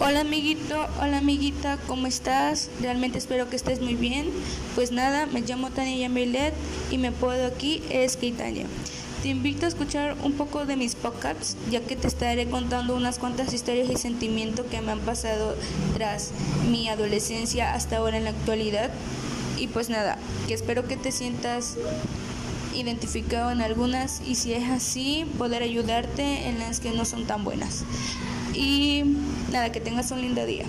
Hola amiguito, hola amiguita, ¿cómo estás? Realmente espero que estés muy bien. Pues nada, me llamo Tania Yamilet y me puedo aquí es Tania. Te invito a escuchar un poco de mis podcasts, ya que te estaré contando unas cuantas historias y sentimientos que me han pasado tras mi adolescencia hasta ahora en la actualidad. Y pues nada, que espero que te sientas identificado en algunas y si es así, poder ayudarte en las que no son tan buenas. Y nada, que tengas un lindo día.